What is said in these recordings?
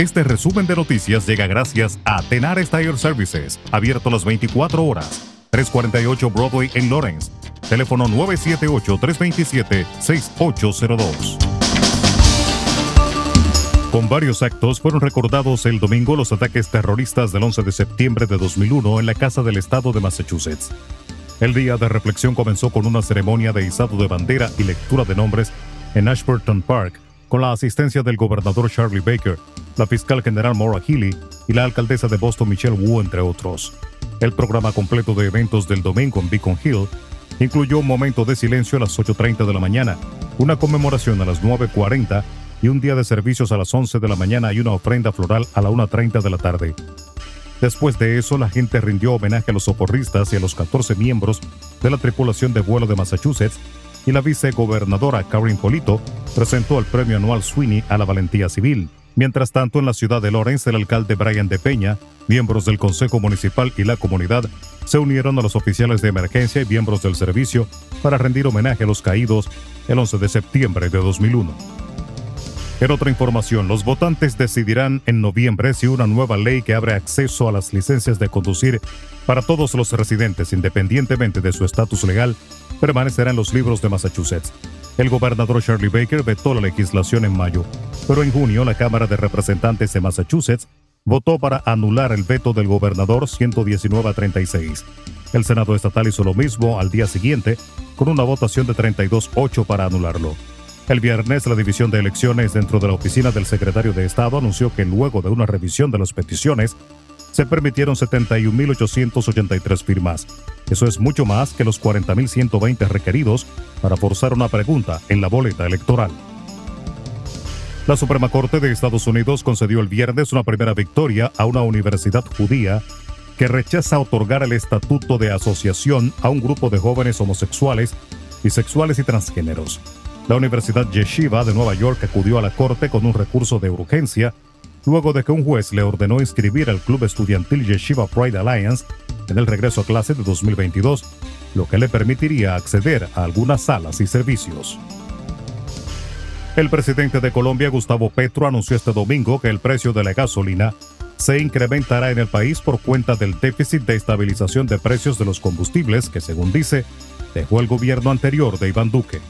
Este resumen de noticias llega gracias a Tenar Tire Services, abierto las 24 horas. 348 Broadway en Lawrence. Teléfono 978-327-6802. Con varios actos fueron recordados el domingo los ataques terroristas del 11 de septiembre de 2001 en la Casa del Estado de Massachusetts. El día de reflexión comenzó con una ceremonia de izado de bandera y lectura de nombres en Ashburton Park, con la asistencia del gobernador Charlie Baker, la fiscal general Maura Healy y la alcaldesa de Boston Michelle Wu, entre otros. El programa completo de eventos del domingo en Beacon Hill incluyó un momento de silencio a las 8.30 de la mañana, una conmemoración a las 9.40 y un día de servicios a las 11 de la mañana y una ofrenda floral a la 1.30 de la tarde. Después de eso, la gente rindió homenaje a los socorristas y a los 14 miembros de la tripulación de vuelo de Massachusetts y la vicegobernadora Karen Polito presentó el premio anual Sweeney a la valentía civil. Mientras tanto, en la ciudad de Lawrence, el alcalde Brian de Peña, miembros del Consejo Municipal y la comunidad se unieron a los oficiales de emergencia y miembros del servicio para rendir homenaje a los caídos el 11 de septiembre de 2001. En otra información, los votantes decidirán en noviembre si una nueva ley que abre acceso a las licencias de conducir para todos los residentes, independientemente de su estatus legal, permanecerá en los libros de Massachusetts. El gobernador Charlie Baker vetó la legislación en mayo, pero en junio la Cámara de Representantes de Massachusetts votó para anular el veto del gobernador 119 a 36. El Senado estatal hizo lo mismo al día siguiente, con una votación de 32-8 para anularlo. El viernes, la División de Elecciones dentro de la oficina del secretario de Estado anunció que luego de una revisión de las peticiones, se permitieron 71.883 firmas. Eso es mucho más que los 40.120 requeridos para forzar una pregunta en la boleta electoral. La Suprema Corte de Estados Unidos concedió el viernes una primera victoria a una universidad judía que rechaza otorgar el estatuto de asociación a un grupo de jóvenes homosexuales, bisexuales y transgéneros. La Universidad Yeshiva de Nueva York acudió a la corte con un recurso de urgencia luego de que un juez le ordenó inscribir al club estudiantil Yeshiva Pride Alliance en el regreso a clase de 2022, lo que le permitiría acceder a algunas salas y servicios. El presidente de Colombia, Gustavo Petro, anunció este domingo que el precio de la gasolina se incrementará en el país por cuenta del déficit de estabilización de precios de los combustibles que, según dice, dejó el gobierno anterior de Iván Duque.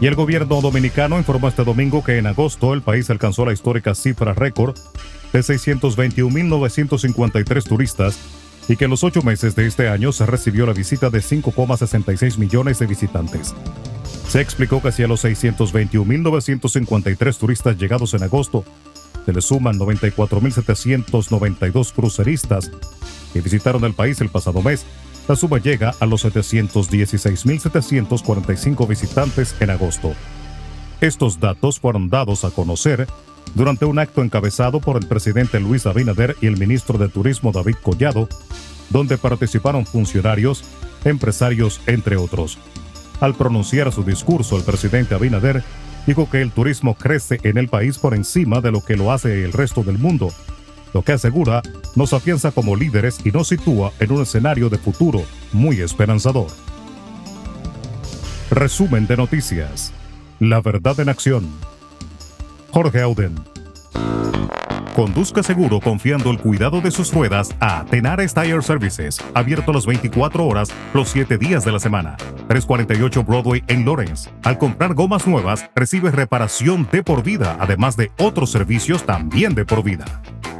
Y el gobierno dominicano informó este domingo que en agosto el país alcanzó la histórica cifra récord de 621.953 turistas y que en los ocho meses de este año se recibió la visita de 5,66 millones de visitantes. Se explicó que si a los 621.953 turistas llegados en agosto se le suman 94.792 cruceristas que visitaron el país el pasado mes, la suma llega a los 716.745 visitantes en agosto. Estos datos fueron dados a conocer durante un acto encabezado por el presidente Luis Abinader y el ministro de Turismo David Collado, donde participaron funcionarios, empresarios, entre otros. Al pronunciar su discurso, el presidente Abinader dijo que el turismo crece en el país por encima de lo que lo hace el resto del mundo lo que asegura nos afianza como líderes y nos sitúa en un escenario de futuro muy esperanzador. Resumen de noticias. La verdad en acción. Jorge Auden. Conduzca seguro confiando el cuidado de sus ruedas a Tenares Tire Services, abierto las 24 horas, los 7 días de la semana. 348 Broadway en Lawrence. Al comprar gomas nuevas, recibe reparación de por vida, además de otros servicios también de por vida.